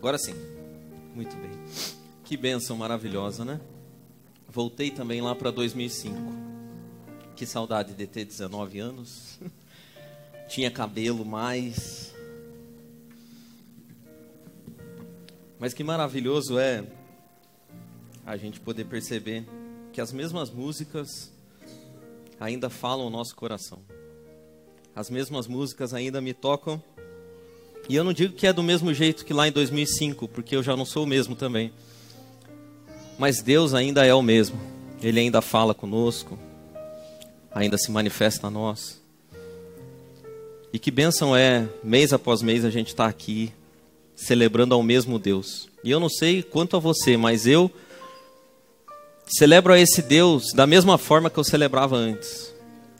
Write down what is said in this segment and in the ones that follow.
Agora sim. Muito bem. Que bênção maravilhosa, né? Voltei também lá para 2005. Que saudade de ter 19 anos. Tinha cabelo mais. Mas que maravilhoso é a gente poder perceber que as mesmas músicas ainda falam o nosso coração. As mesmas músicas ainda me tocam e eu não digo que é do mesmo jeito que lá em 2005, porque eu já não sou o mesmo também. Mas Deus ainda é o mesmo. Ele ainda fala conosco, ainda se manifesta a nós. E que bênção é, mês após mês, a gente estar tá aqui celebrando ao mesmo Deus. E eu não sei quanto a você, mas eu celebro a esse Deus da mesma forma que eu celebrava antes.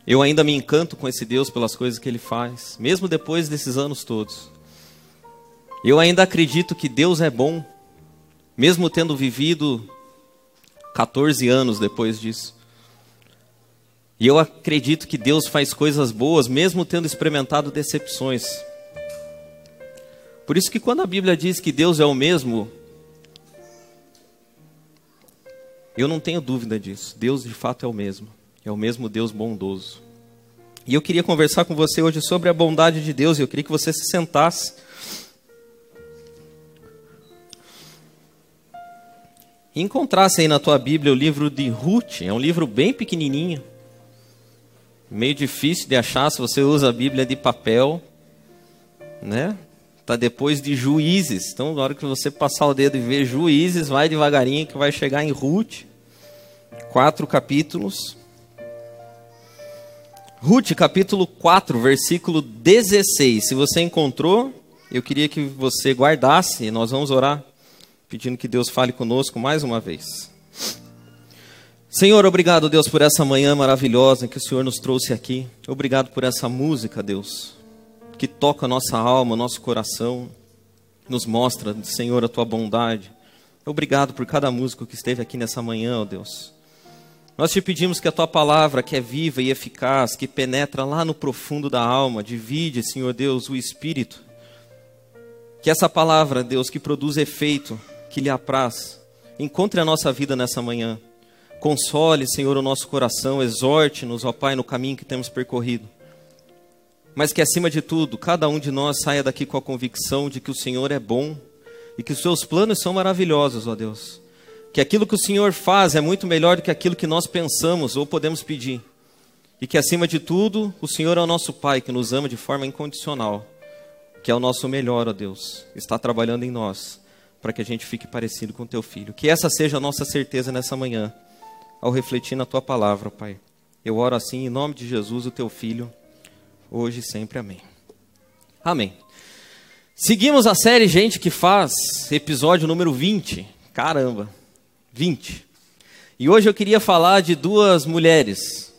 Eu ainda me encanto com esse Deus pelas coisas que ele faz, mesmo depois desses anos todos. Eu ainda acredito que Deus é bom, mesmo tendo vivido 14 anos depois disso. E eu acredito que Deus faz coisas boas, mesmo tendo experimentado decepções. Por isso que quando a Bíblia diz que Deus é o mesmo, eu não tenho dúvida disso. Deus de fato é o mesmo. É o mesmo Deus bondoso. E eu queria conversar com você hoje sobre a bondade de Deus, e eu queria que você se sentasse. Encontrasse aí na tua Bíblia o livro de Ruth, é um livro bem pequenininho, meio difícil de achar se você usa a Bíblia de papel, né? Tá depois de Juízes. Então, na hora que você passar o dedo e ver Juízes, vai devagarinho que vai chegar em Ruth. Quatro capítulos. Ruth, capítulo 4, versículo 16. Se você encontrou, eu queria que você guardasse, nós vamos orar pedindo que Deus fale conosco mais uma vez. Senhor, obrigado, Deus, por essa manhã maravilhosa que o Senhor nos trouxe aqui. Obrigado por essa música, Deus, que toca a nossa alma, nosso coração, nos mostra, Senhor, a tua bondade. Obrigado por cada músico que esteve aqui nessa manhã, ó Deus. Nós te pedimos que a tua palavra, que é viva e eficaz, que penetra lá no profundo da alma, divide, Senhor Deus, o espírito. Que essa palavra, Deus, que produz efeito, que lhe apraz. Encontre a nossa vida nessa manhã. Console, Senhor, o nosso coração, exorte-nos, ó Pai, no caminho que temos percorrido. Mas que acima de tudo, cada um de nós saia daqui com a convicção de que o Senhor é bom e que os seus planos são maravilhosos, ó Deus. Que aquilo que o Senhor faz é muito melhor do que aquilo que nós pensamos ou podemos pedir. E que acima de tudo, o Senhor é o nosso Pai que nos ama de forma incondicional, que é o nosso melhor, ó Deus, está trabalhando em nós para que a gente fique parecido com teu filho. Que essa seja a nossa certeza nessa manhã, ao refletir na tua palavra, Pai. Eu oro assim em nome de Jesus, o teu filho, hoje e sempre. Amém. Amém. Seguimos a série Gente que Faz, episódio número 20. Caramba, 20. E hoje eu queria falar de duas mulheres.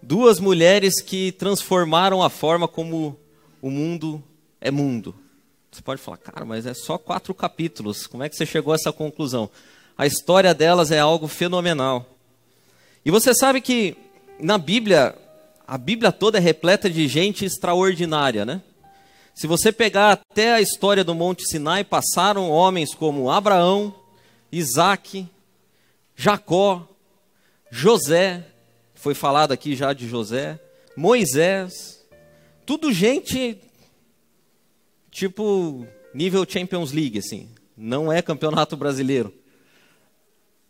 Duas mulheres que transformaram a forma como o mundo é mundo. Você pode falar, cara, mas é só quatro capítulos. Como é que você chegou a essa conclusão? A história delas é algo fenomenal. E você sabe que na Bíblia, a Bíblia toda é repleta de gente extraordinária, né? Se você pegar até a história do Monte Sinai, passaram homens como Abraão, Isaac, Jacó, José, foi falado aqui já de José, Moisés, tudo gente tipo nível Champions League, assim. Não é campeonato brasileiro.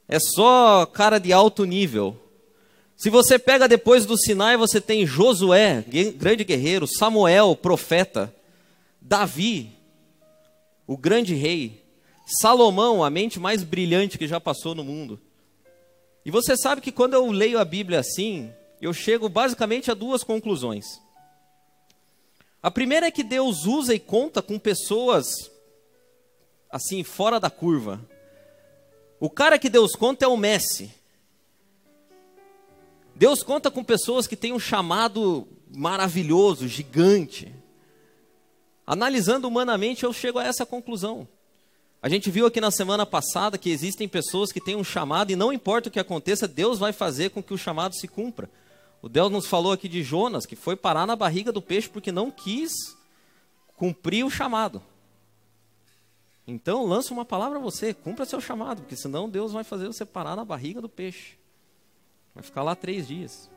É só cara de alto nível. Se você pega depois do Sinai, você tem Josué, grande guerreiro, Samuel, profeta, Davi, o grande rei, Salomão, a mente mais brilhante que já passou no mundo. E você sabe que quando eu leio a Bíblia assim, eu chego basicamente a duas conclusões. A primeira é que Deus usa e conta com pessoas assim, fora da curva. O cara que Deus conta é o Messi. Deus conta com pessoas que têm um chamado maravilhoso, gigante. Analisando humanamente, eu chego a essa conclusão. A gente viu aqui na semana passada que existem pessoas que têm um chamado e não importa o que aconteça, Deus vai fazer com que o chamado se cumpra. O Deus nos falou aqui de Jonas, que foi parar na barriga do peixe porque não quis cumprir o chamado. Então lança uma palavra a você, cumpra seu chamado, porque senão Deus vai fazer você parar na barriga do peixe. Vai ficar lá três dias.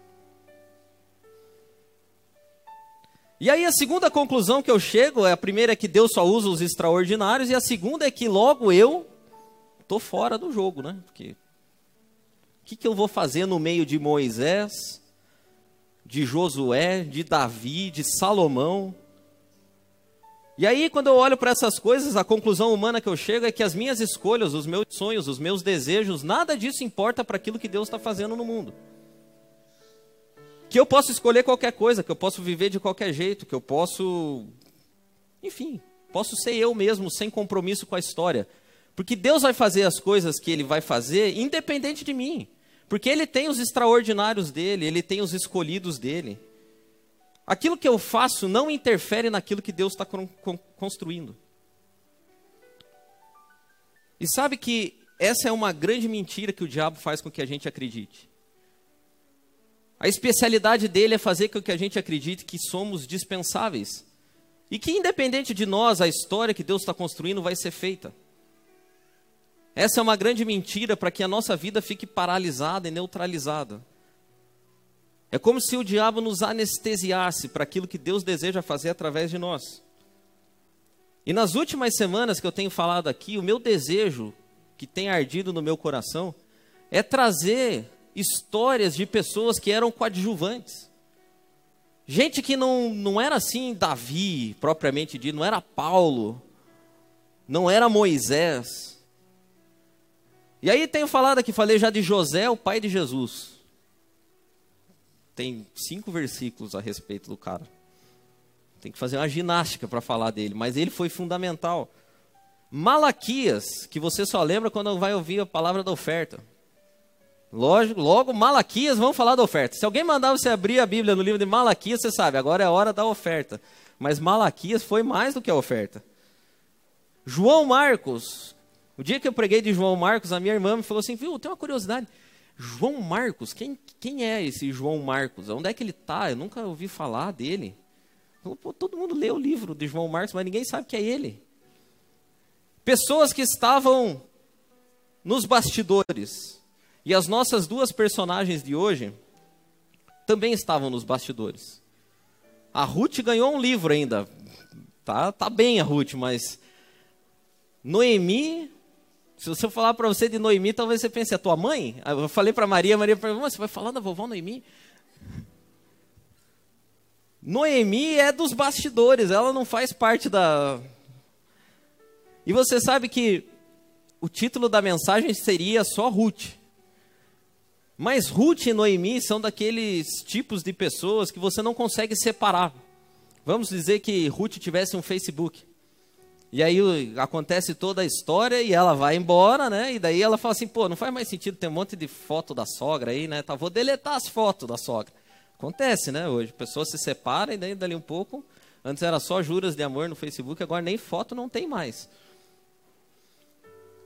E aí a segunda conclusão que eu chego, é a primeira é que Deus só usa os extraordinários, e a segunda é que logo eu tô fora do jogo, né? Porque o que, que eu vou fazer no meio de Moisés, de Josué, de Davi, de Salomão? E aí, quando eu olho para essas coisas, a conclusão humana que eu chego é que as minhas escolhas, os meus sonhos, os meus desejos, nada disso importa para aquilo que Deus está fazendo no mundo. Que eu posso escolher qualquer coisa, que eu posso viver de qualquer jeito, que eu posso. Enfim, posso ser eu mesmo, sem compromisso com a história. Porque Deus vai fazer as coisas que Ele vai fazer independente de mim. Porque Ele tem os extraordinários dele, Ele tem os escolhidos dele. Aquilo que eu faço não interfere naquilo que Deus está construindo. E sabe que essa é uma grande mentira que o diabo faz com que a gente acredite. A especialidade dele é fazer com que a gente acredite que somos dispensáveis. E que, independente de nós, a história que Deus está construindo vai ser feita. Essa é uma grande mentira para que a nossa vida fique paralisada e neutralizada. É como se o diabo nos anestesiasse para aquilo que Deus deseja fazer através de nós. E nas últimas semanas que eu tenho falado aqui, o meu desejo, que tem ardido no meu coração, é trazer histórias de pessoas que eram coadjuvantes. Gente que não, não era assim Davi, propriamente dito, não era Paulo, não era Moisés. E aí tenho falado aqui, falei já de José, o pai de Jesus. Tem cinco versículos a respeito do cara. Tem que fazer uma ginástica para falar dele, mas ele foi fundamental. Malaquias, que você só lembra quando vai ouvir a palavra da oferta. Lógico, logo, Malaquias, vamos falar da oferta. Se alguém mandar você abrir a Bíblia no livro de Malaquias, você sabe, agora é a hora da oferta. Mas Malaquias foi mais do que a oferta. João Marcos, o dia que eu preguei de João Marcos, a minha irmã me falou assim: viu, tem uma curiosidade. João Marcos, quem, quem é esse João Marcos? Onde é que ele está? Eu nunca ouvi falar dele. Pô, todo mundo lê o livro de João Marcos, mas ninguém sabe que é ele. Pessoas que estavam nos bastidores, e as nossas duas personagens de hoje também estavam nos bastidores. A Ruth ganhou um livro ainda. Tá, tá bem a Ruth, mas Noemi, se eu falar para você de Noemi, talvez você pense, é a tua mãe? Eu falei para Maria, Maria falou, você vai falar da vovó Noemi? Noemi é dos bastidores, ela não faz parte da. E você sabe que o título da mensagem seria só Ruth. Mas Ruth e Noemi são daqueles tipos de pessoas que você não consegue separar. Vamos dizer que Ruth tivesse um Facebook. E aí acontece toda a história e ela vai embora, né? E daí ela fala assim, pô, não faz mais sentido ter um monte de foto da sogra aí, né? Tá, vou deletar as fotos da sogra. Acontece, né? Hoje, pessoas se separam e daí dali um pouco. Antes era só juras de amor no Facebook, agora nem foto não tem mais.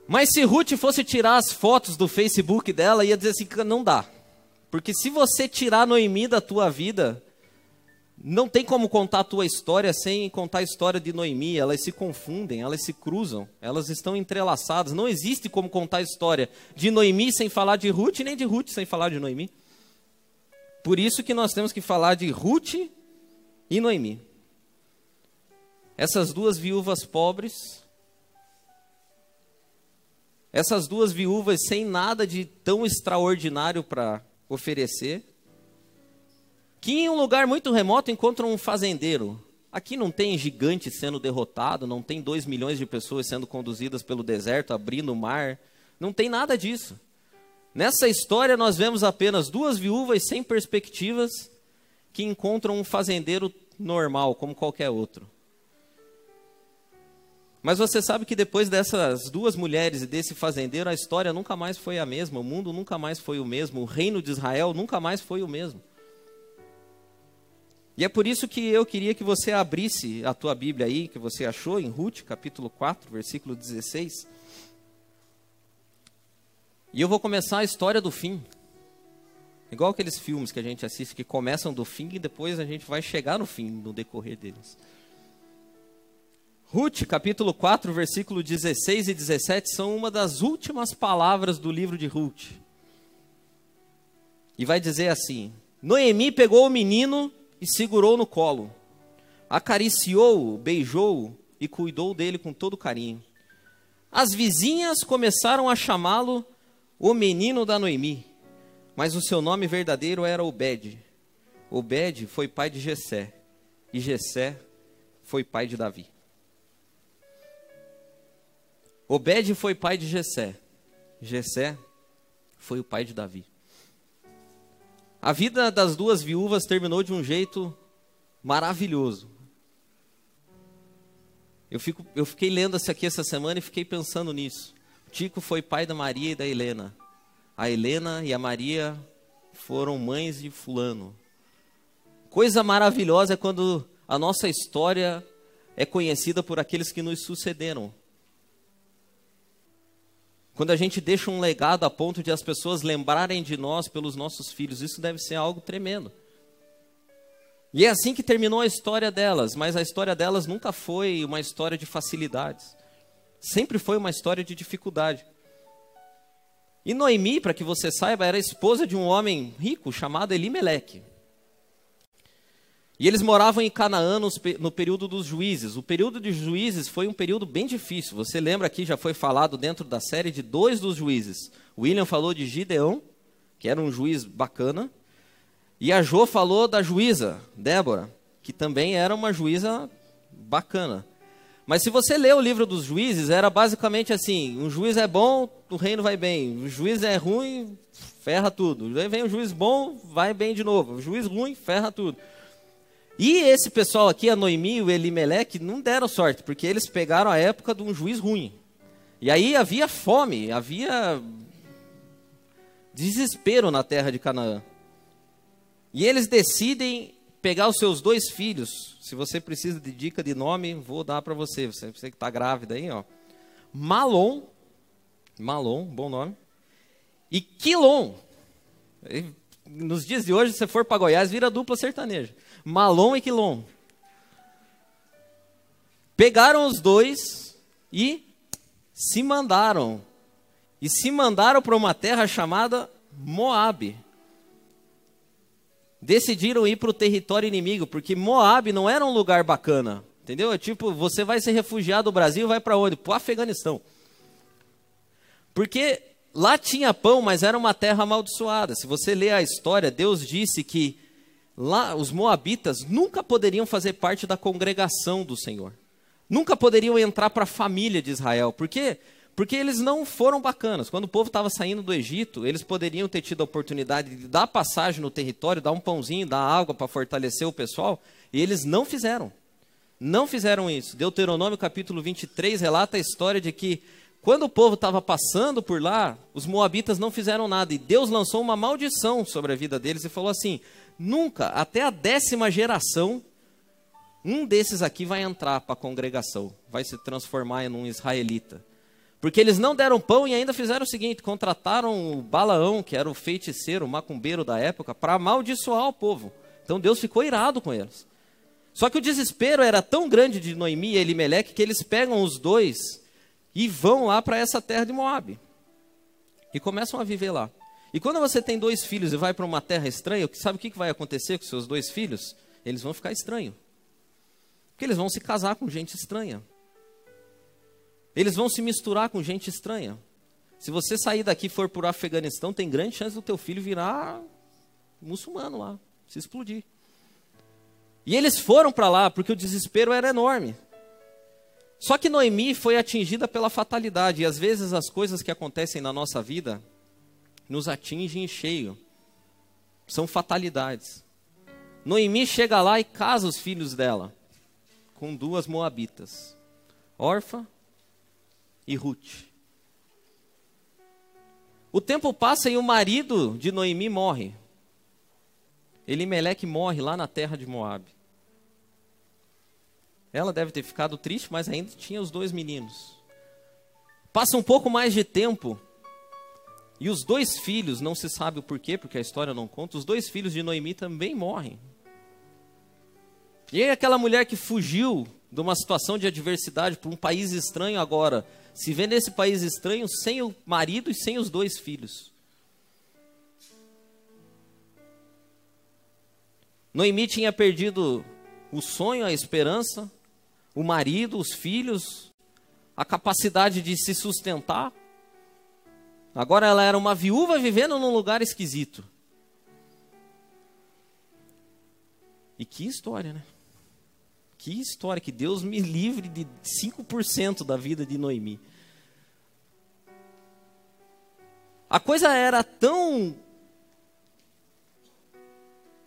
Mas se Ruth fosse tirar as fotos do Facebook dela, ia dizer assim: não dá. Porque se você tirar Noemi da tua vida, não tem como contar a tua história sem contar a história de Noemi. Elas se confundem, elas se cruzam, elas estão entrelaçadas. Não existe como contar a história de Noemi sem falar de Ruth, nem de Ruth sem falar de Noemi. Por isso que nós temos que falar de Ruth e Noemi. Essas duas viúvas pobres essas duas viúvas sem nada de tão extraordinário para oferecer, que em um lugar muito remoto encontram um fazendeiro. Aqui não tem gigante sendo derrotado, não tem dois milhões de pessoas sendo conduzidas pelo deserto, abrindo o mar, não tem nada disso. Nessa história nós vemos apenas duas viúvas sem perspectivas que encontram um fazendeiro normal, como qualquer outro. Mas você sabe que depois dessas duas mulheres e desse fazendeiro, a história nunca mais foi a mesma, o mundo nunca mais foi o mesmo, o reino de Israel nunca mais foi o mesmo. E é por isso que eu queria que você abrisse a tua Bíblia aí, que você achou em Ruth, capítulo 4, versículo 16. E eu vou começar a história do fim. Igual aqueles filmes que a gente assiste que começam do fim e depois a gente vai chegar no fim no decorrer deles. Ruth, capítulo 4, versículo 16 e 17, são uma das últimas palavras do livro de Ruth. E vai dizer assim: Noemi pegou o menino e segurou no colo, acariciou-o, beijou-o e cuidou dele com todo carinho. As vizinhas começaram a chamá-lo o menino da Noemi, mas o seu nome verdadeiro era Obed. Obed foi pai de Jessé, e Jessé foi pai de Davi. Obed foi pai de Jessé. Jessé foi o pai de Davi. A vida das duas viúvas terminou de um jeito maravilhoso. Eu, fico, eu fiquei lendo isso aqui essa semana e fiquei pensando nisso. Tico foi pai da Maria e da Helena. A Helena e a Maria foram mães de Fulano. Coisa maravilhosa é quando a nossa história é conhecida por aqueles que nos sucederam. Quando a gente deixa um legado a ponto de as pessoas lembrarem de nós pelos nossos filhos, isso deve ser algo tremendo. E é assim que terminou a história delas, mas a história delas nunca foi uma história de facilidades. Sempre foi uma história de dificuldade. E Noemi, para que você saiba, era esposa de um homem rico chamado Elimeleque. E eles moravam em Canaã no período dos juízes. O período de juízes foi um período bem difícil. Você lembra aqui, já foi falado dentro da série de dois dos juízes. William falou de Gideão, que era um juiz bacana. E a Jo falou da juíza, Débora, que também era uma juíza bacana. Mas se você lê o livro dos juízes, era basicamente assim: um juiz é bom, o reino vai bem. O juiz é ruim, ferra tudo. Aí vem o juiz bom, vai bem de novo. O juiz ruim, ferra tudo. E esse pessoal aqui, a Noemi e o Elimelec, não deram sorte, porque eles pegaram a época de um juiz ruim. E aí havia fome, havia desespero na terra de Canaã. E eles decidem pegar os seus dois filhos. Se você precisa de dica de nome, vou dar para você. Você, que está grávida aí, ó. Malon, Malon, bom nome. E Quilon. Nos dias de hoje, se você for para Goiás, vira dupla sertaneja. Malon e Quilom. Pegaram os dois e se mandaram. E se mandaram para uma terra chamada Moabe. Decidiram ir para o território inimigo, porque Moabe não era um lugar bacana. Entendeu? É tipo, você vai ser refugiado do Brasil, vai para onde? Para o Afeganistão. Porque lá tinha pão, mas era uma terra amaldiçoada. Se você ler a história, Deus disse que lá os moabitas nunca poderiam fazer parte da congregação do Senhor. Nunca poderiam entrar para a família de Israel. Por quê? Porque eles não foram bacanas. Quando o povo estava saindo do Egito, eles poderiam ter tido a oportunidade de dar passagem no território, dar um pãozinho, dar água para fortalecer o pessoal, e eles não fizeram. Não fizeram isso. Deuteronômio capítulo 23 relata a história de que quando o povo estava passando por lá, os moabitas não fizeram nada e Deus lançou uma maldição sobre a vida deles e falou assim: Nunca, até a décima geração, um desses aqui vai entrar para a congregação, vai se transformar em um israelita. Porque eles não deram pão e ainda fizeram o seguinte: contrataram o Balaão, que era o feiticeiro, o macumbeiro da época, para amaldiçoar o povo. Então Deus ficou irado com eles. Só que o desespero era tão grande de Noemi e Elimeleque que eles pegam os dois e vão lá para essa terra de Moab. E começam a viver lá. E quando você tem dois filhos e vai para uma terra estranha, sabe o que vai acontecer com seus dois filhos? Eles vão ficar estranhos. Porque eles vão se casar com gente estranha. Eles vão se misturar com gente estranha. Se você sair daqui e for para o Afeganistão, tem grande chance do teu filho virar muçulmano lá, se explodir. E eles foram para lá porque o desespero era enorme. Só que Noemi foi atingida pela fatalidade. E às vezes as coisas que acontecem na nossa vida nos atinge em cheio. São fatalidades. Noemi chega lá e casa os filhos dela com duas moabitas, Orfa e Ruth. O tempo passa e o marido de Noemi morre. Elimeleque morre lá na terra de Moab. Ela deve ter ficado triste, mas ainda tinha os dois meninos. Passa um pouco mais de tempo e os dois filhos, não se sabe o porquê, porque a história não conta, os dois filhos de Noemi também morrem. E aí aquela mulher que fugiu de uma situação de adversidade para um país estranho agora, se vê nesse país estranho sem o marido e sem os dois filhos. Noemi tinha perdido o sonho, a esperança, o marido, os filhos, a capacidade de se sustentar. Agora ela era uma viúva vivendo num lugar esquisito. E que história, né? Que história, que Deus me livre de 5% da vida de Noemi. A coisa era tão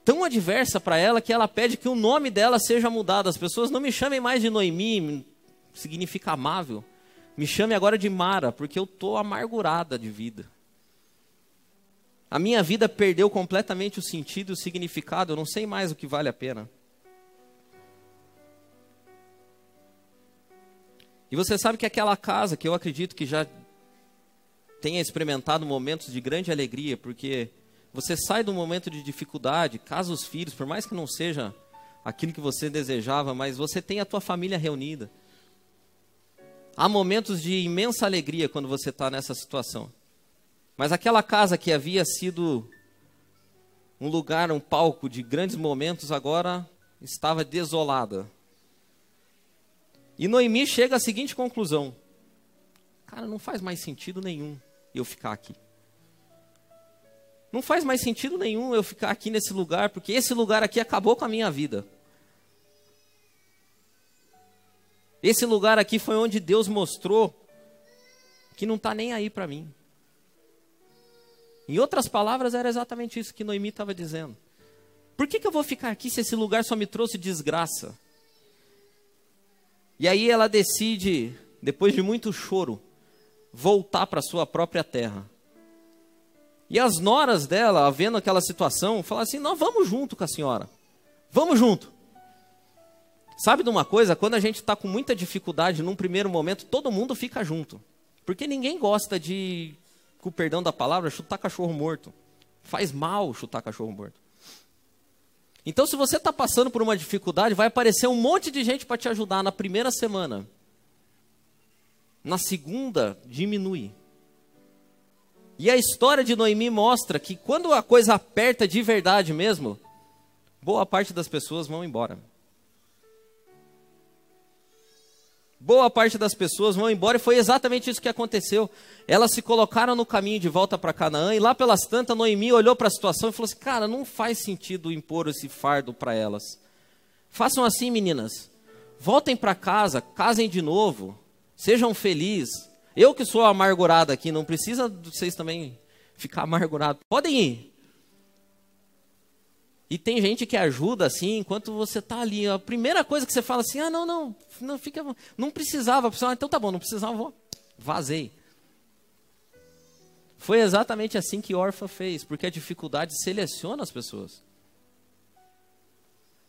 tão adversa para ela que ela pede que o nome dela seja mudado. As pessoas não me chamem mais de Noemi, significa amável. Me chame agora de Mara, porque eu estou amargurada de vida. A minha vida perdeu completamente o sentido e o significado, eu não sei mais o que vale a pena. E você sabe que aquela casa, que eu acredito que já tenha experimentado momentos de grande alegria, porque você sai do momento de dificuldade, casa os filhos, por mais que não seja aquilo que você desejava, mas você tem a tua família reunida. Há momentos de imensa alegria quando você está nessa situação. Mas aquela casa que havia sido um lugar, um palco de grandes momentos, agora estava desolada. E Noemi chega à seguinte conclusão: Cara, não faz mais sentido nenhum eu ficar aqui. Não faz mais sentido nenhum eu ficar aqui nesse lugar, porque esse lugar aqui acabou com a minha vida. Esse lugar aqui foi onde Deus mostrou que não está nem aí para mim. Em outras palavras, era exatamente isso que Noemi estava dizendo. Por que, que eu vou ficar aqui se esse lugar só me trouxe desgraça? E aí ela decide, depois de muito choro, voltar para sua própria terra. E as noras dela, vendo aquela situação, falaram assim: Nós vamos junto com a senhora. Vamos junto. Sabe de uma coisa? Quando a gente está com muita dificuldade num primeiro momento, todo mundo fica junto. Porque ninguém gosta de, com o perdão da palavra, chutar cachorro morto. Faz mal chutar cachorro morto. Então, se você está passando por uma dificuldade, vai aparecer um monte de gente para te ajudar na primeira semana. Na segunda, diminui. E a história de Noemi mostra que quando a coisa aperta de verdade mesmo, boa parte das pessoas vão embora. Boa parte das pessoas vão embora e foi exatamente isso que aconteceu. Elas se colocaram no caminho de volta para Canaã e lá pelas tantas Noemi olhou para a situação e falou assim: Cara, não faz sentido impor esse fardo para elas. Façam assim, meninas. Voltem para casa, casem de novo, sejam felizes, eu que sou amargurado aqui, não precisa vocês também ficar amargurados. Podem ir. E tem gente que ajuda assim, enquanto você está ali. A primeira coisa que você fala assim: ah, não, não, não, fica, não precisava. Ah, então tá bom, não precisava, vou. Vazei. Foi exatamente assim que Orfa fez, porque a dificuldade seleciona as pessoas.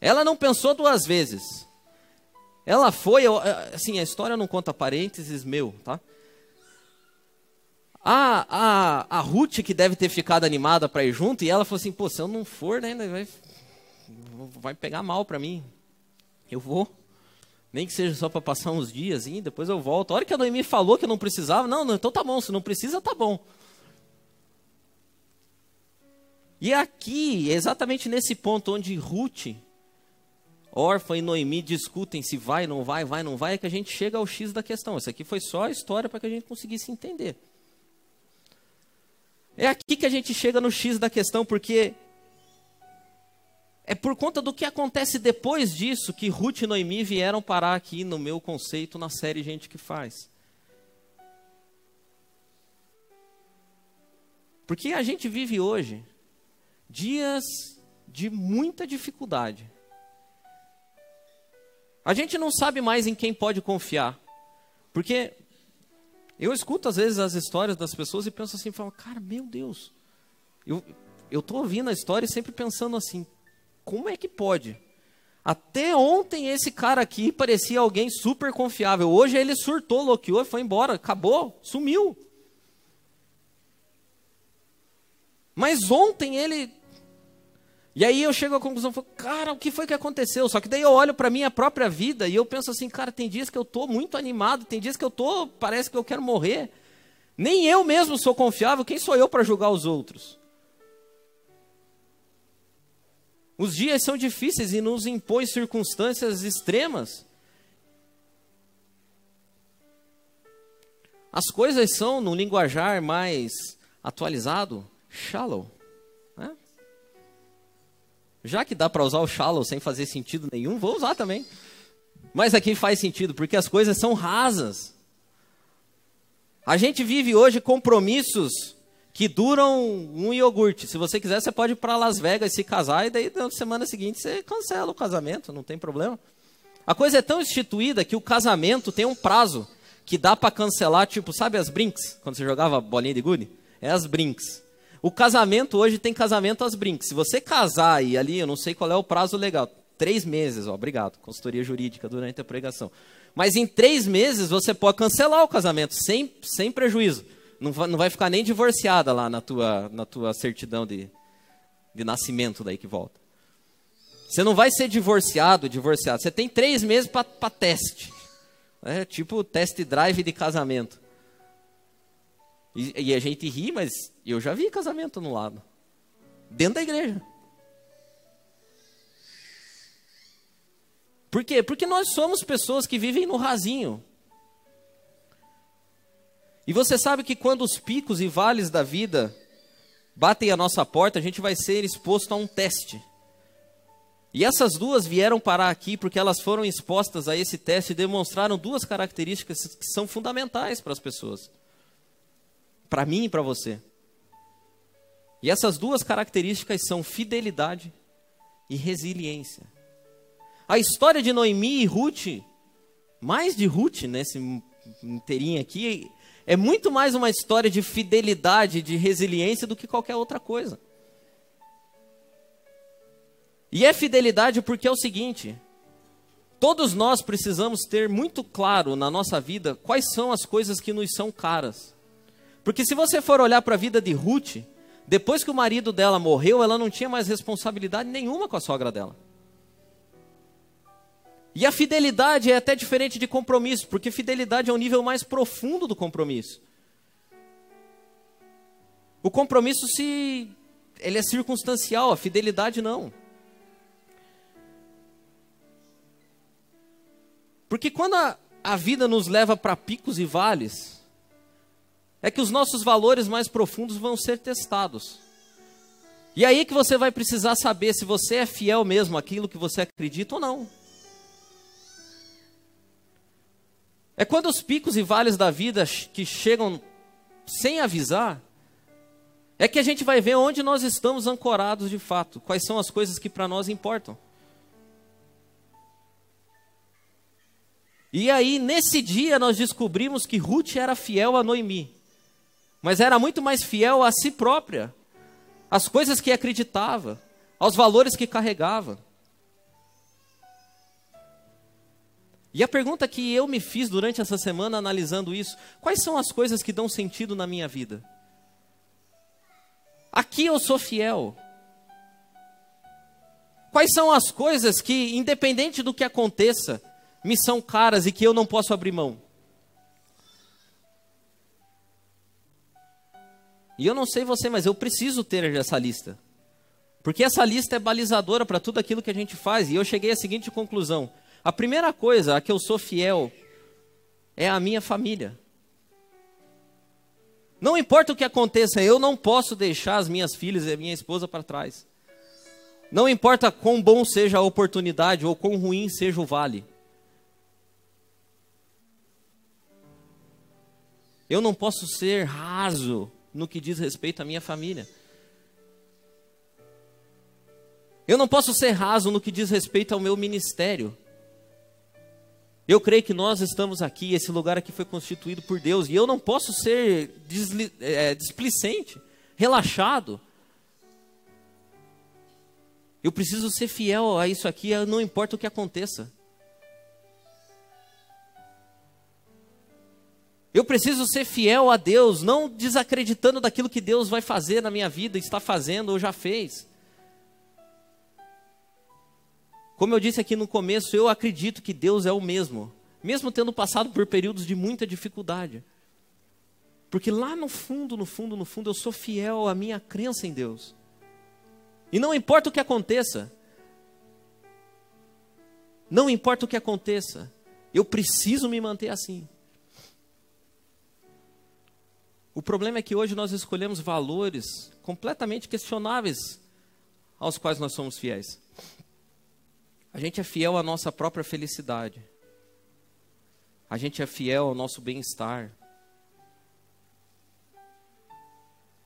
Ela não pensou duas vezes. Ela foi, assim, a história não conta parênteses meu, tá? A, a, a Ruth, que deve ter ficado animada para ir junto, e ela falou assim: pô, se eu não for, né, vai, vai pegar mal para mim. Eu vou. Nem que seja só para passar uns dias, e depois eu volto. A hora que a Noemi falou que eu não precisava, não, então tá bom, se não precisa, tá bom. E aqui, exatamente nesse ponto onde Ruth, órfã e Noemi discutem se vai, não vai, vai, não vai, é que a gente chega ao X da questão. Isso aqui foi só a história para que a gente conseguisse entender. É aqui que a gente chega no X da questão, porque é por conta do que acontece depois disso que Ruth e Noemi vieram parar aqui no meu conceito na série Gente que Faz. Porque a gente vive hoje dias de muita dificuldade. A gente não sabe mais em quem pode confiar. Porque eu escuto às vezes as histórias das pessoas e penso assim, falo, cara, meu Deus. Eu eu tô ouvindo a história e sempre pensando assim, como é que pode? Até ontem esse cara aqui parecia alguém super confiável. Hoje ele surtou, loqueou, foi embora, acabou, sumiu. Mas ontem ele E aí eu chego à conclusão, falo, cara, o que foi que aconteceu? Só que daí eu olho para minha própria vida e eu penso assim, cara, tem dias que eu tô muito animado, tem dias que eu tô, parece que eu quero morrer. Nem eu mesmo sou confiável, quem sou eu para julgar os outros? Os dias são difíceis e nos impõem circunstâncias extremas. As coisas são, no linguajar mais atualizado, shallow. Já que dá para usar o shallow sem fazer sentido nenhum, vou usar também. Mas aqui faz sentido, porque as coisas são rasas. A gente vive hoje compromissos que duram um iogurte. Se você quiser, você pode ir para Las Vegas se casar e daí na semana seguinte você cancela o casamento, não tem problema. A coisa é tão instituída que o casamento tem um prazo que dá para cancelar, tipo, sabe as brinks? Quando você jogava bolinha de gude? É as brinks. O casamento hoje tem casamento às brinks. Se você casar e ali, eu não sei qual é o prazo legal, três meses, ó, obrigado, consultoria jurídica durante a pregação. Mas em três meses você pode cancelar o casamento sem, sem prejuízo não vai, não vai ficar nem divorciada lá na tua, na tua certidão de, de nascimento daí que volta. Você não vai ser divorciado, divorciado. Você tem três meses para teste. É tipo test drive de casamento. E, e, a gente ri, mas eu já vi casamento no lado. Dentro da igreja. Por quê? Porque nós somos pessoas que vivem no rasinho. E você sabe que quando os picos e vales da vida batem a nossa porta, a gente vai ser exposto a um teste. E essas duas vieram parar aqui porque elas foram expostas a esse teste e demonstraram duas características que são fundamentais para as pessoas. Para mim e para você. E essas duas características são fidelidade e resiliência. A história de Noemi e Ruth, mais de Ruth nesse inteirinho aqui, é muito mais uma história de fidelidade, de resiliência do que qualquer outra coisa. E é fidelidade porque é o seguinte: todos nós precisamos ter muito claro na nossa vida quais são as coisas que nos são caras. Porque se você for olhar para a vida de Ruth, depois que o marido dela morreu, ela não tinha mais responsabilidade nenhuma com a sogra dela. E a fidelidade é até diferente de compromisso, porque fidelidade é um nível mais profundo do compromisso. O compromisso se ele é circunstancial, a fidelidade não. Porque quando a, a vida nos leva para picos e vales, é que os nossos valores mais profundos vão ser testados. E aí que você vai precisar saber se você é fiel mesmo àquilo que você acredita ou não. É quando os picos e vales da vida que chegam sem avisar, é que a gente vai ver onde nós estamos ancorados de fato, quais são as coisas que para nós importam. E aí, nesse dia, nós descobrimos que Ruth era fiel a Noemi, mas era muito mais fiel a si própria, às coisas que acreditava, aos valores que carregava. E a pergunta que eu me fiz durante essa semana analisando isso: quais são as coisas que dão sentido na minha vida? Aqui eu sou fiel. Quais são as coisas que, independente do que aconteça, me são caras e que eu não posso abrir mão? E eu não sei você, mas eu preciso ter essa lista. Porque essa lista é balizadora para tudo aquilo que a gente faz. E eu cheguei à seguinte conclusão: a primeira coisa a que eu sou fiel é a minha família. Não importa o que aconteça, eu não posso deixar as minhas filhas e a minha esposa para trás. Não importa quão bom seja a oportunidade ou quão ruim seja o vale. Eu não posso ser raso no que diz respeito à minha família. Eu não posso ser raso no que diz respeito ao meu ministério. Eu creio que nós estamos aqui, esse lugar aqui foi constituído por Deus, e eu não posso ser desli, é, displicente, relaxado. Eu preciso ser fiel a isso aqui, não importa o que aconteça. Eu preciso ser fiel a Deus, não desacreditando daquilo que Deus vai fazer na minha vida, está fazendo ou já fez. Como eu disse aqui no começo, eu acredito que Deus é o mesmo, mesmo tendo passado por períodos de muita dificuldade. Porque lá no fundo, no fundo, no fundo, eu sou fiel à minha crença em Deus. E não importa o que aconteça, não importa o que aconteça, eu preciso me manter assim. O problema é que hoje nós escolhemos valores completamente questionáveis aos quais nós somos fiéis. A gente é fiel à nossa própria felicidade. A gente é fiel ao nosso bem-estar.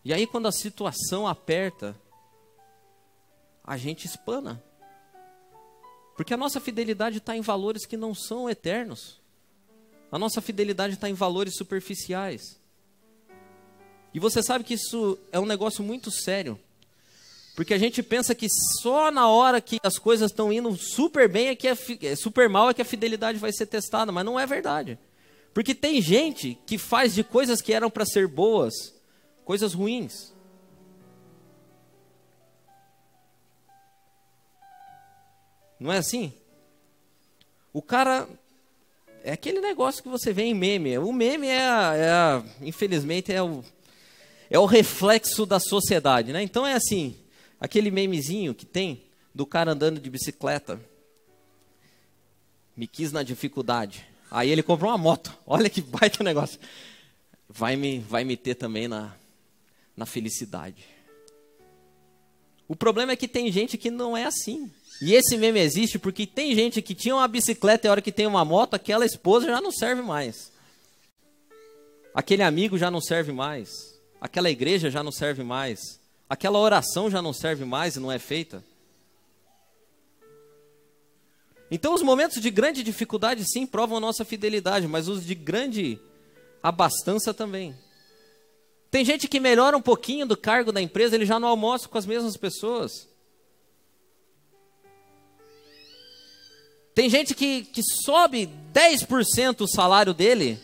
E aí, quando a situação aperta, a gente espana. Porque a nossa fidelidade está em valores que não são eternos. A nossa fidelidade está em valores superficiais. E você sabe que isso é um negócio muito sério. Porque a gente pensa que só na hora que as coisas estão indo super bem é que é, é super mal é que a fidelidade vai ser testada, mas não é verdade. Porque tem gente que faz de coisas que eram para ser boas, coisas ruins. Não é assim? O cara é aquele negócio que você vê em meme. O meme é, é infelizmente é o é o reflexo da sociedade, né? Então é assim, aquele memezinho que tem do cara andando de bicicleta. Me quis na dificuldade. Aí ele comprou uma moto. Olha que baita negócio. Vai me, vai me ter também na, na felicidade. O problema é que tem gente que não é assim. E esse meme existe porque tem gente que tinha uma bicicleta e a hora que tem uma moto, aquela esposa já não serve mais. Aquele amigo já não serve mais aquela igreja já não serve mais, aquela oração já não serve mais e não é feita. Então, os momentos de grande dificuldade, sim, provam a nossa fidelidade, mas os de grande abastança também. Tem gente que melhora um pouquinho do cargo da empresa, ele já não almoça com as mesmas pessoas. Tem gente que, que sobe 10% o salário dele,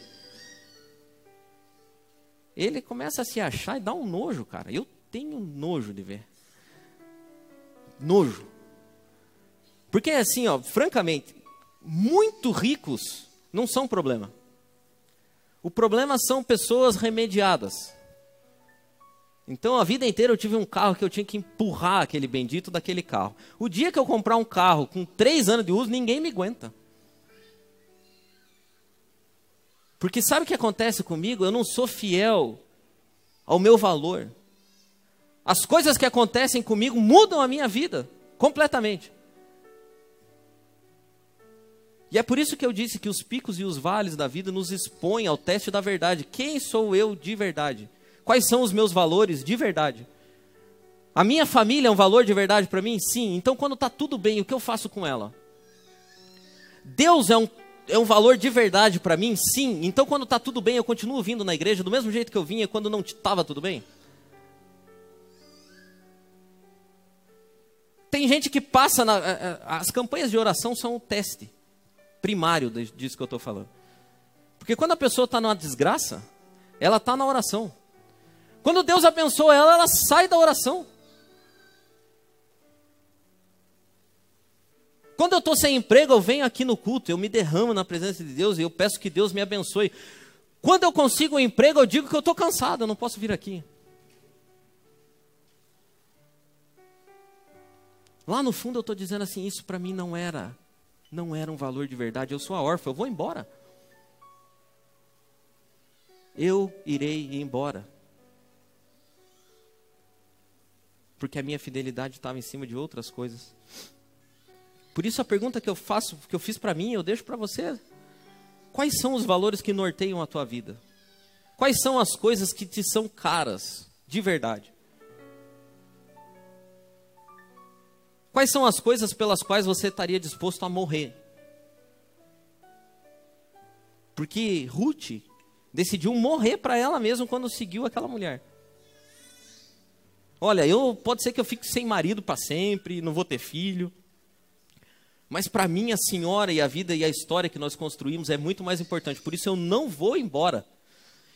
ele começa a se achar e dá um nojo, cara. Eu tenho nojo de ver. Nojo. Porque assim, ó, francamente, muito ricos não são problema. O problema são pessoas remediadas. Então a vida inteira eu tive um carro que eu tinha que empurrar aquele bendito daquele carro. O dia que eu comprar um carro com três anos de uso, ninguém me aguenta. Porque sabe o que acontece comigo? Eu não sou fiel ao meu valor. As coisas que acontecem comigo mudam a minha vida completamente. E é por isso que eu disse que os picos e os vales da vida nos expõem ao teste da verdade. Quem sou eu de verdade? Quais são os meus valores de verdade? A minha família é um valor de verdade para mim? Sim. Então, quando está tudo bem, o que eu faço com ela? Deus é um é um valor de verdade para mim? Sim. Então, quando está tudo bem, eu continuo vindo na igreja do mesmo jeito que eu vinha quando não estava tudo bem? Tem gente que passa na. Eh, eh, as campanhas de oração são o teste primário disso que eu estou falando. Porque quando a pessoa está numa desgraça, ela está na oração. Quando Deus abençoa ela, ela sai da oração. Quando eu estou sem emprego, eu venho aqui no culto, eu me derramo na presença de Deus e eu peço que Deus me abençoe. Quando eu consigo um emprego, eu digo que eu estou cansado, eu não posso vir aqui. Lá no fundo eu estou dizendo assim, isso para mim não era, não era um valor de verdade. Eu sou a órfã, eu vou embora. Eu irei embora. Porque a minha fidelidade estava em cima de outras coisas. Por isso a pergunta que eu faço, que eu fiz para mim, eu deixo para você. Quais são os valores que norteiam a tua vida? Quais são as coisas que te são caras, de verdade? Quais são as coisas pelas quais você estaria disposto a morrer? Porque Ruth decidiu morrer para ela mesma quando seguiu aquela mulher. Olha, eu pode ser que eu fique sem marido para sempre, não vou ter filho. Mas para mim, a senhora e a vida e a história que nós construímos é muito mais importante. Por isso eu não vou embora.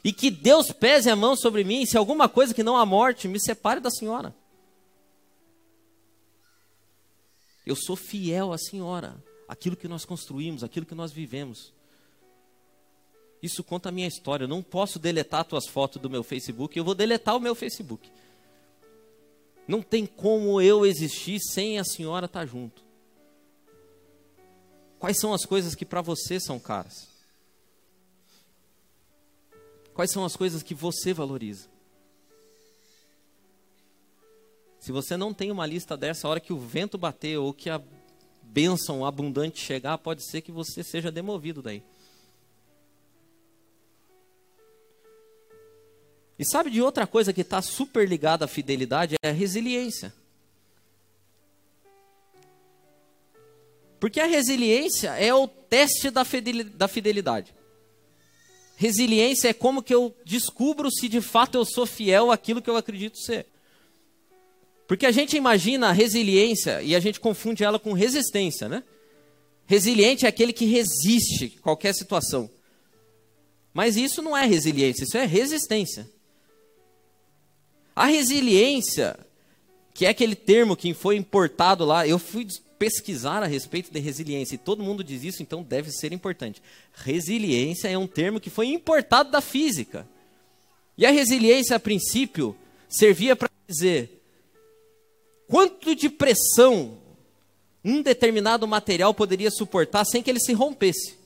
E que Deus pese a mão sobre mim, se alguma coisa que não a morte me separe da senhora. Eu sou fiel à senhora, aquilo que nós construímos, aquilo que nós vivemos. Isso conta a minha história. Eu não posso deletar tuas fotos do meu Facebook, eu vou deletar o meu Facebook. Não tem como eu existir sem a senhora estar junto. Quais são as coisas que para você são caras? Quais são as coisas que você valoriza? Se você não tem uma lista dessa, a hora que o vento bater ou que a bênção abundante chegar, pode ser que você seja demovido daí. E sabe de outra coisa que está super ligada à fidelidade? É a resiliência. Porque a resiliência é o teste da fidelidade. Resiliência é como que eu descubro se de fato eu sou fiel àquilo que eu acredito ser. Porque a gente imagina a resiliência e a gente confunde ela com resistência, né? Resiliente é aquele que resiste a qualquer situação. Mas isso não é resiliência, isso é resistência. A resiliência, que é aquele termo que foi importado lá, eu fui pesquisar a respeito de resiliência e todo mundo diz isso, então deve ser importante. Resiliência é um termo que foi importado da física. E a resiliência, a princípio, servia para dizer quanto de pressão um determinado material poderia suportar sem que ele se rompesse.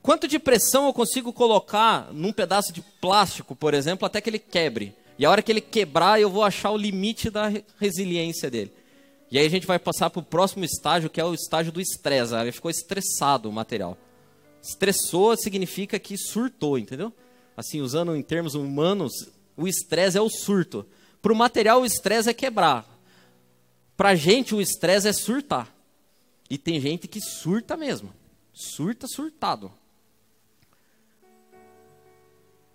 Quanto de pressão eu consigo colocar num pedaço de plástico, por exemplo, até que ele quebre? E a hora que ele quebrar, eu vou achar o limite da resiliência dele. E aí a gente vai passar para o próximo estágio, que é o estágio do estresse. Ele ficou estressado o material. Estressou significa que surtou, entendeu? Assim, usando em termos humanos, o estresse é o surto. Para o material, o estresse é quebrar. Para a gente, o estresse é surtar. E tem gente que surta mesmo. Surta, surtado.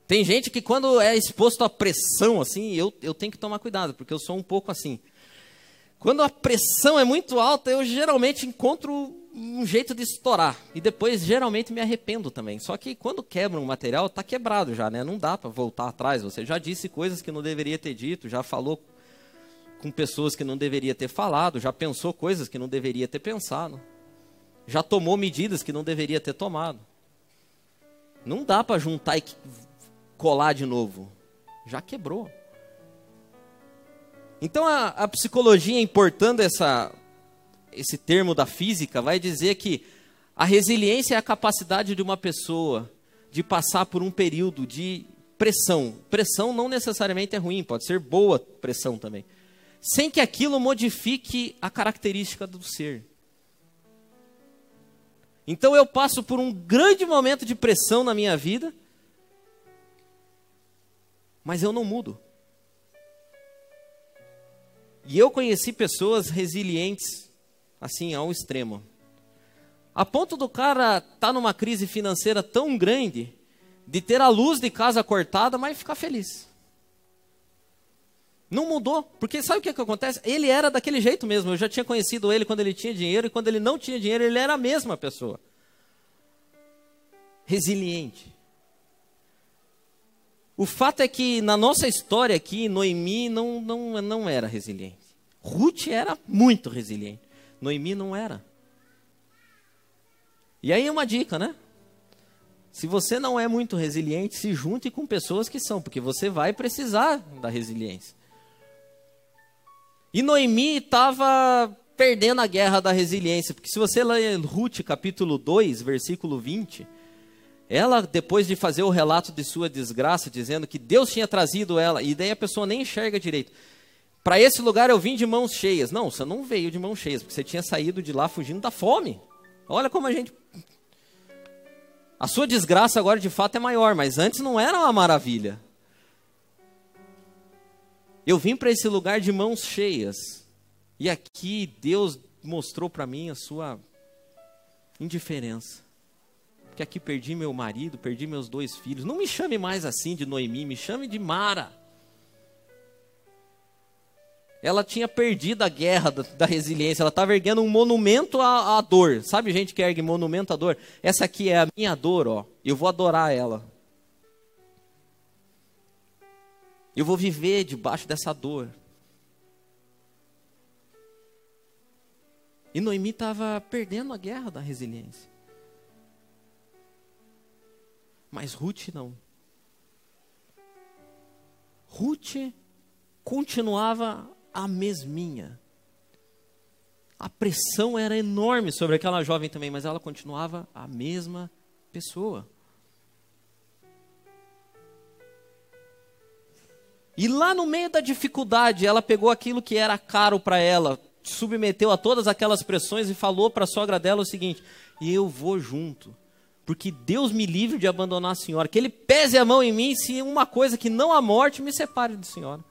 Tem gente que quando é exposto à pressão, assim, eu, eu tenho que tomar cuidado, porque eu sou um pouco assim. Quando a pressão é muito alta, eu geralmente encontro um jeito de estourar. E depois, geralmente, me arrependo também. Só que quando quebra um material, está quebrado já, né? Não dá para voltar atrás. Você já disse coisas que não deveria ter dito, já falou com pessoas que não deveria ter falado, já pensou coisas que não deveria ter pensado. Já tomou medidas que não deveria ter tomado. Não dá para juntar e colar de novo. Já quebrou. Então a, a psicologia, importando essa, esse termo da física, vai dizer que a resiliência é a capacidade de uma pessoa de passar por um período de pressão. Pressão não necessariamente é ruim, pode ser boa pressão também. Sem que aquilo modifique a característica do ser. Então eu passo por um grande momento de pressão na minha vida mas eu não mudo. E eu conheci pessoas resilientes, assim, ao extremo. A ponto do cara estar tá numa crise financeira tão grande, de ter a luz de casa cortada, mas ficar feliz. Não mudou, porque sabe o que, que acontece? Ele era daquele jeito mesmo. Eu já tinha conhecido ele quando ele tinha dinheiro, e quando ele não tinha dinheiro, ele era a mesma pessoa. Resiliente. O fato é que na nossa história aqui, Noemi não, não, não era resiliente. Ruth era muito resiliente. Noemi não era. E aí uma dica, né? Se você não é muito resiliente, se junte com pessoas que são, porque você vai precisar da resiliência. E Noemi estava perdendo a guerra da resiliência, porque se você ler Ruth capítulo 2, versículo 20, ela, depois de fazer o relato de sua desgraça, dizendo que Deus tinha trazido ela, e daí a pessoa nem enxerga direito. Para esse lugar eu vim de mãos cheias. Não, você não veio de mãos cheias, porque você tinha saído de lá fugindo da fome. Olha como a gente. A sua desgraça agora de fato é maior, mas antes não era uma maravilha. Eu vim para esse lugar de mãos cheias. E aqui Deus mostrou para mim a sua indiferença porque aqui perdi meu marido, perdi meus dois filhos. Não me chame mais assim de Noemi, me chame de Mara. Ela tinha perdido a guerra da, da resiliência, ela estava erguendo um monumento à, à dor. Sabe gente que ergue monumento à dor? Essa aqui é a minha dor, ó. Eu vou adorar ela. Eu vou viver debaixo dessa dor. E Noemi estava perdendo a guerra da resiliência. Mas Ruth não. Ruth continuava a mesminha. A pressão era enorme sobre aquela jovem também, mas ela continuava a mesma pessoa. E lá no meio da dificuldade, ela pegou aquilo que era caro para ela, submeteu a todas aquelas pressões e falou para a sogra dela o seguinte: eu vou junto, porque Deus me livre de abandonar a senhora, que Ele pese a mão em mim se uma coisa que não a morte me separe de senhora.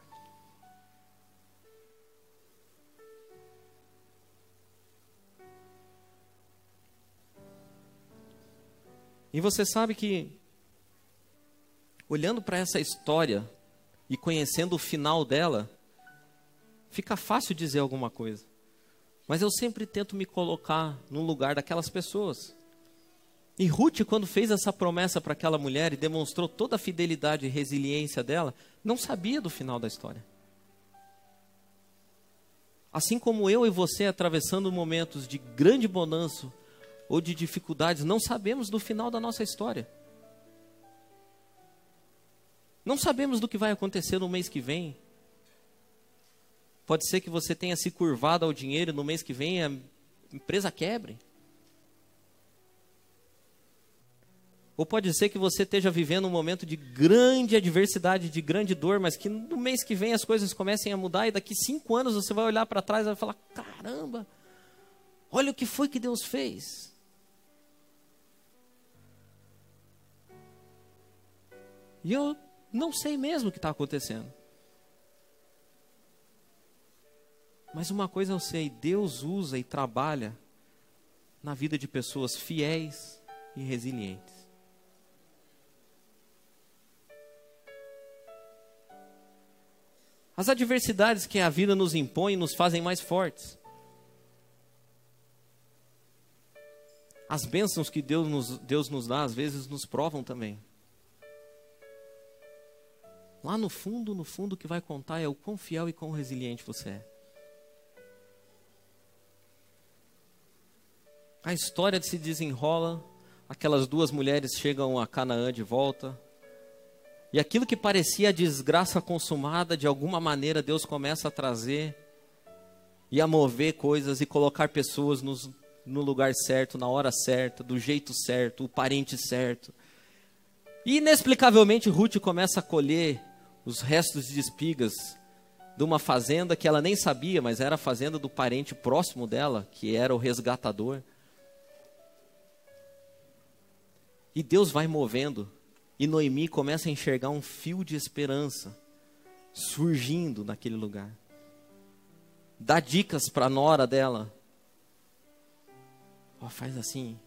E você sabe que, olhando para essa história e conhecendo o final dela, fica fácil dizer alguma coisa. Mas eu sempre tento me colocar no lugar daquelas pessoas. E Ruth, quando fez essa promessa para aquela mulher e demonstrou toda a fidelidade e resiliência dela, não sabia do final da história. Assim como eu e você atravessando momentos de grande bonança ou de dificuldades, não sabemos do final da nossa história. Não sabemos do que vai acontecer no mês que vem. Pode ser que você tenha se curvado ao dinheiro e no mês que vem a empresa quebre. Ou pode ser que você esteja vivendo um momento de grande adversidade, de grande dor, mas que no mês que vem as coisas comecem a mudar e daqui cinco anos você vai olhar para trás e vai falar: caramba, olha o que foi que Deus fez. E eu não sei mesmo o que está acontecendo. Mas uma coisa eu sei: Deus usa e trabalha na vida de pessoas fiéis e resilientes. As adversidades que a vida nos impõe nos fazem mais fortes. As bênçãos que Deus nos, Deus nos dá, às vezes, nos provam também. Lá no fundo, no fundo, o que vai contar é o quão fiel e quão resiliente você é. A história se desenrola, aquelas duas mulheres chegam a Canaã de volta, e aquilo que parecia desgraça consumada, de alguma maneira Deus começa a trazer e a mover coisas e colocar pessoas nos, no lugar certo, na hora certa, do jeito certo, o parente certo. E inexplicavelmente Ruth começa a colher os restos de espigas de uma fazenda que ela nem sabia, mas era a fazenda do parente próximo dela, que era o resgatador. E Deus vai movendo, e Noemi começa a enxergar um fio de esperança surgindo naquele lugar. Dá dicas para a nora dela. Oh, faz assim.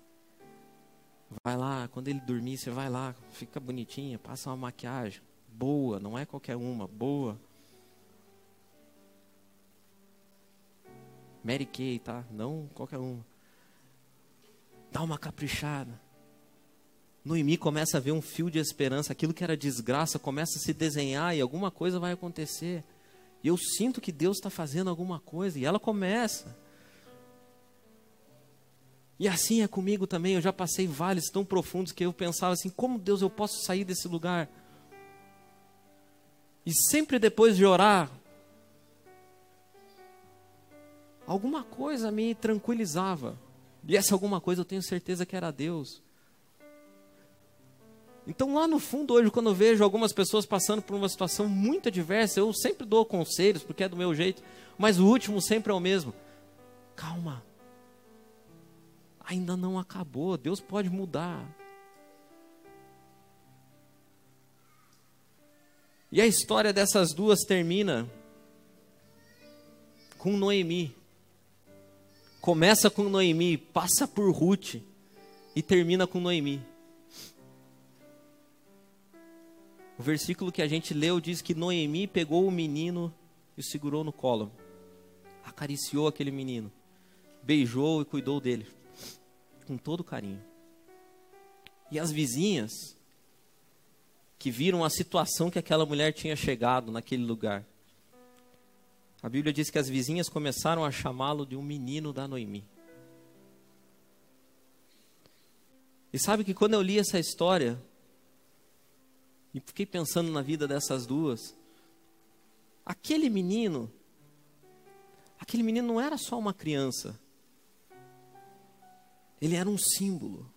Vai lá, quando ele dormir, você vai lá, fica bonitinha, passa uma maquiagem boa, não é qualquer uma, boa. Mary Kay, tá? Não qualquer uma. Dá uma caprichada. Noemi começa a ver um fio de esperança, aquilo que era desgraça começa a se desenhar e alguma coisa vai acontecer. E eu sinto que Deus está fazendo alguma coisa, e ela começa. E assim é comigo também, eu já passei vales tão profundos que eu pensava assim: como Deus eu posso sair desse lugar? E sempre depois de orar, alguma coisa me tranquilizava. E essa alguma coisa eu tenho certeza que era Deus. Então, lá no fundo, hoje, quando eu vejo algumas pessoas passando por uma situação muito adversa, eu sempre dou conselhos, porque é do meu jeito, mas o último sempre é o mesmo. Calma. Ainda não acabou, Deus pode mudar. E a história dessas duas termina com Noemi. Começa com Noemi, passa por Ruth e termina com Noemi. O versículo que a gente leu diz que Noemi pegou o menino e o segurou no colo. Acariciou aquele menino, beijou e cuidou dele com todo carinho. E as vizinhas que viram a situação que aquela mulher tinha chegado naquele lugar. A Bíblia diz que as vizinhas começaram a chamá-lo de um menino da Noemi. E sabe que quando eu li essa história, e fiquei pensando na vida dessas duas, aquele menino, aquele menino não era só uma criança, ele era um símbolo.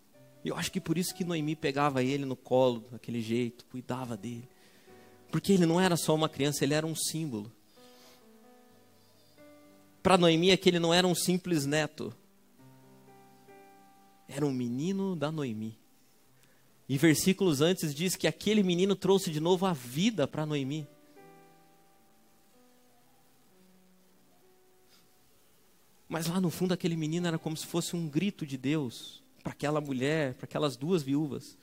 E eu acho que por isso que Noemi pegava ele no colo, daquele jeito, cuidava dele. Porque ele não era só uma criança, ele era um símbolo. Para Noemi, aquele não era um simples neto, era um menino da Noemi. E versículos antes diz que aquele menino trouxe de novo a vida para Noemi. Mas lá no fundo aquele menino era como se fosse um grito de Deus para aquela mulher, para aquelas duas viúvas.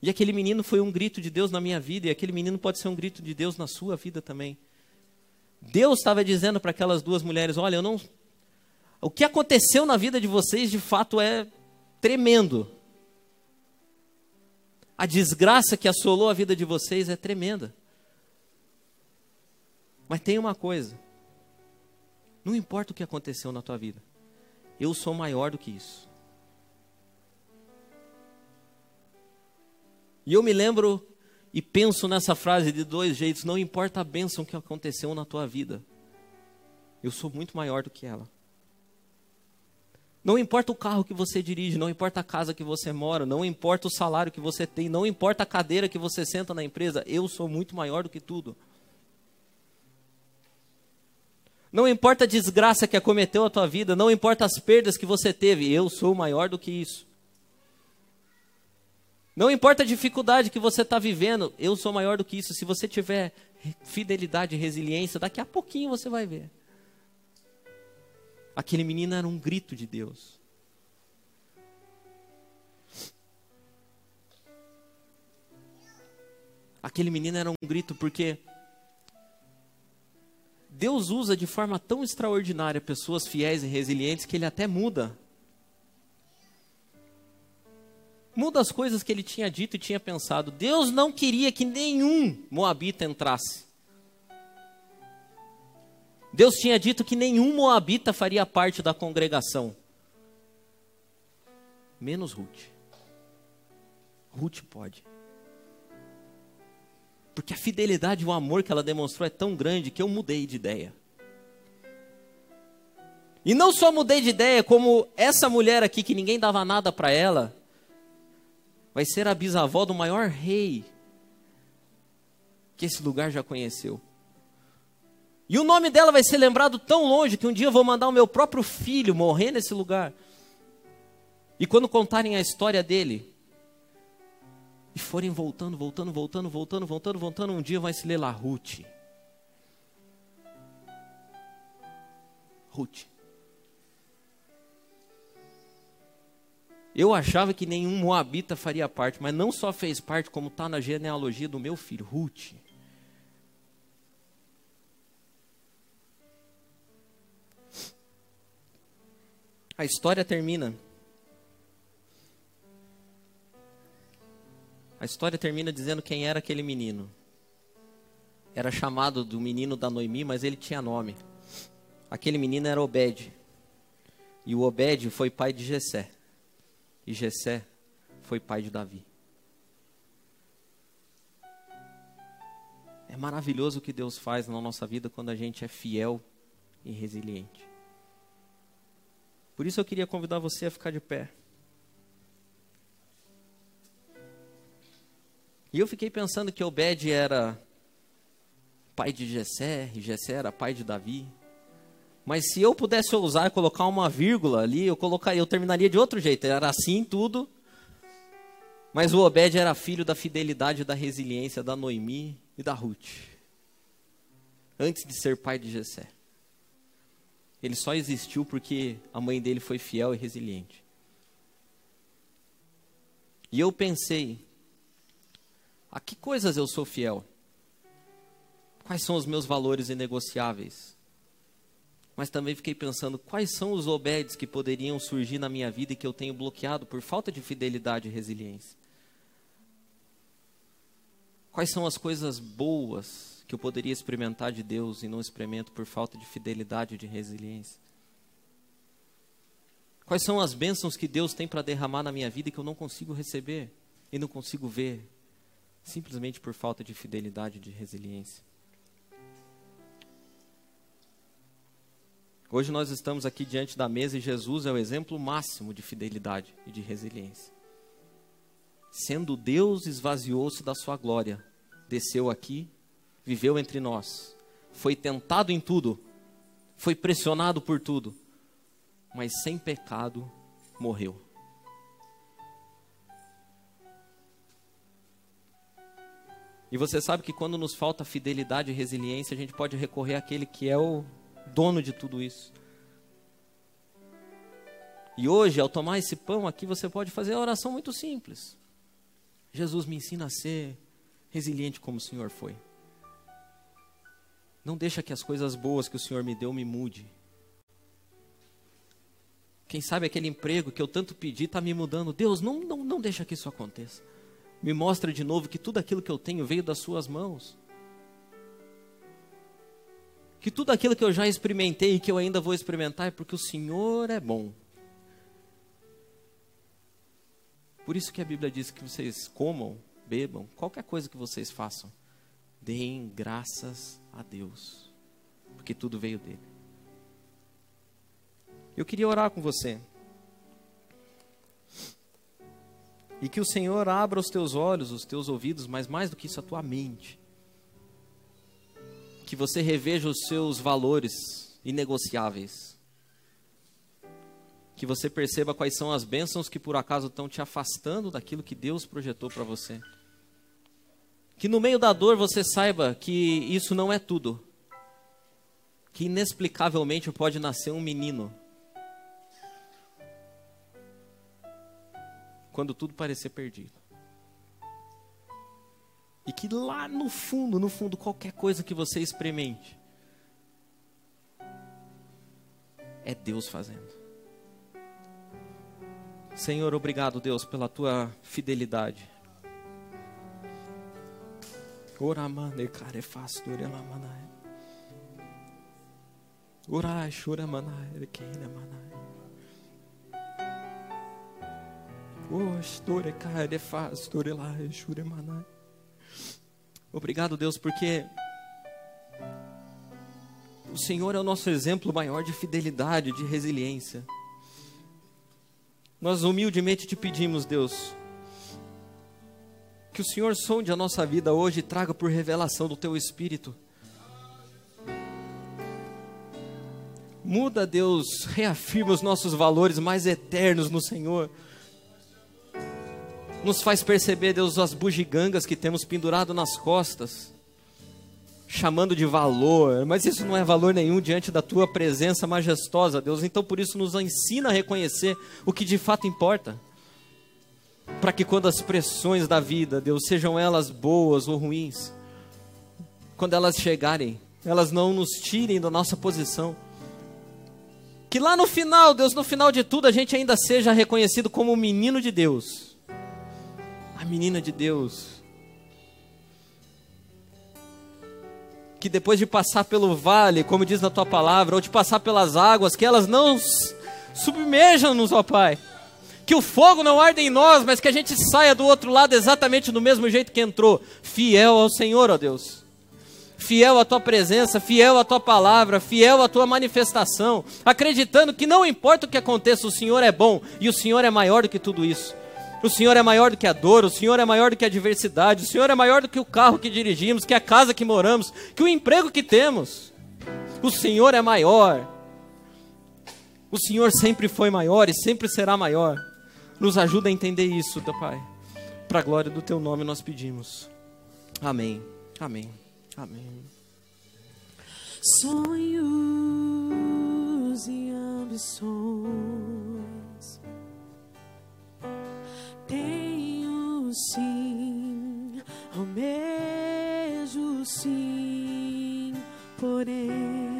E aquele menino foi um grito de Deus na minha vida, e aquele menino pode ser um grito de Deus na sua vida também. Deus estava dizendo para aquelas duas mulheres: Olha, eu não, o que aconteceu na vida de vocês de fato é tremendo. A desgraça que assolou a vida de vocês é tremenda. Mas tem uma coisa: não importa o que aconteceu na tua vida, eu sou maior do que isso. E eu me lembro e penso nessa frase de dois jeitos: não importa a bênção que aconteceu na tua vida, eu sou muito maior do que ela. Não importa o carro que você dirige, não importa a casa que você mora, não importa o salário que você tem, não importa a cadeira que você senta na empresa, eu sou muito maior do que tudo. Não importa a desgraça que acometeu a tua vida, não importa as perdas que você teve, eu sou maior do que isso. Não importa a dificuldade que você está vivendo, eu sou maior do que isso. Se você tiver fidelidade e resiliência, daqui a pouquinho você vai ver. Aquele menino era um grito de Deus. Aquele menino era um grito porque Deus usa de forma tão extraordinária pessoas fiéis e resilientes que ele até muda. Muda as coisas que ele tinha dito e tinha pensado. Deus não queria que nenhum moabita entrasse. Deus tinha dito que nenhum moabita faria parte da congregação, menos Ruth. Ruth pode. Porque a fidelidade e o amor que ela demonstrou é tão grande que eu mudei de ideia. E não só mudei de ideia, como essa mulher aqui que ninguém dava nada para ela, vai ser a bisavó do maior rei que esse lugar já conheceu. E o nome dela vai ser lembrado tão longe que um dia eu vou mandar o meu próprio filho morrer nesse lugar. E quando contarem a história dele, e forem voltando, voltando, voltando, voltando, voltando, voltando, um dia vai se ler lá Ruth. Ruth. Eu achava que nenhum moabita faria parte, mas não só fez parte, como está na genealogia do meu filho, Ruth. A história termina. A história termina dizendo quem era aquele menino. Era chamado do menino da Noemi, mas ele tinha nome. Aquele menino era Obed. E o Obed foi pai de Jessé. E Jessé foi pai de Davi. É maravilhoso o que Deus faz na nossa vida quando a gente é fiel e resiliente. Por isso eu queria convidar você a ficar de pé. E eu fiquei pensando que Obed era pai de Jessé, e Jessé era pai de Davi. Mas se eu pudesse ousar colocar uma vírgula ali, eu colocaria, eu terminaria de outro jeito. Era assim tudo. Mas o Obed era filho da fidelidade, da resiliência da Noemi e da Ruth. Antes de ser pai de Jessé. Ele só existiu porque a mãe dele foi fiel e resiliente. E eu pensei, a que coisas eu sou fiel? Quais são os meus valores inegociáveis? Mas também fiquei pensando, quais são os obeds que poderiam surgir na minha vida e que eu tenho bloqueado por falta de fidelidade e resiliência? Quais são as coisas boas que eu poderia experimentar de Deus e não experimento por falta de fidelidade e de resiliência? Quais são as bênçãos que Deus tem para derramar na minha vida e que eu não consigo receber e não consigo ver, simplesmente por falta de fidelidade e de resiliência? Hoje nós estamos aqui diante da mesa e Jesus é o exemplo máximo de fidelidade e de resiliência. Sendo Deus, esvaziou-se da sua glória, desceu aqui, viveu entre nós, foi tentado em tudo, foi pressionado por tudo, mas sem pecado morreu. E você sabe que quando nos falta fidelidade e resiliência, a gente pode recorrer àquele que é o dono de tudo isso. E hoje, ao tomar esse pão aqui, você pode fazer a oração muito simples. Jesus me ensina a ser resiliente como o Senhor foi. Não deixa que as coisas boas que o Senhor me deu me mude. Quem sabe aquele emprego que eu tanto pedi está me mudando. Deus, não, não, não deixa que isso aconteça. Me mostra de novo que tudo aquilo que eu tenho veio das suas mãos que tudo aquilo que eu já experimentei e que eu ainda vou experimentar é porque o Senhor é bom. Por isso que a Bíblia diz que vocês comam, bebam, qualquer coisa que vocês façam, deem graças a Deus, porque tudo veio dele. Eu queria orar com você. E que o Senhor abra os teus olhos, os teus ouvidos, mas mais do que isso, a tua mente que você reveja os seus valores inegociáveis. Que você perceba quais são as bênçãos que por acaso estão te afastando daquilo que Deus projetou para você. Que no meio da dor você saiba que isso não é tudo. Que inexplicavelmente pode nascer um menino. Quando tudo parecer perdido. E que lá no fundo, no fundo, qualquer coisa que você experimente, é Deus fazendo. Senhor, obrigado, Deus, pela tua fidelidade. Oramane care fasture la manai. Orai shura manai requeira manai. O store care fasture la shure manai. Obrigado, Deus, porque o Senhor é o nosso exemplo maior de fidelidade, de resiliência. Nós humildemente te pedimos, Deus, que o Senhor sonde a nossa vida hoje e traga por revelação do teu espírito. Muda, Deus, reafirma os nossos valores mais eternos no Senhor nos faz perceber, Deus, as bugigangas que temos pendurado nas costas, chamando de valor, mas isso não é valor nenhum diante da tua presença majestosa, Deus. Então por isso nos ensina a reconhecer o que de fato importa. Para que quando as pressões da vida, Deus, sejam elas boas ou ruins, quando elas chegarem, elas não nos tirem da nossa posição. Que lá no final, Deus, no final de tudo, a gente ainda seja reconhecido como um menino de Deus a menina de Deus, que depois de passar pelo vale, como diz na tua palavra, ou de passar pelas águas, que elas não submerjam-nos, ó Pai. Que o fogo não arde em nós, mas que a gente saia do outro lado exatamente do mesmo jeito que entrou, fiel ao Senhor, ó Deus. Fiel à tua presença, fiel à tua palavra, fiel à tua manifestação, acreditando que não importa o que aconteça, o Senhor é bom e o Senhor é maior do que tudo isso. O Senhor é maior do que a dor, o Senhor é maior do que a adversidade, o Senhor é maior do que o carro que dirigimos, que a casa que moramos, que o emprego que temos. O Senhor é maior. O Senhor sempre foi maior e sempre será maior. Nos ajuda a entender isso, teu Pai. Para a glória do teu nome nós pedimos. Amém. Amém. Amém. Sonhos e ambições tenho sim, almejo sim, porém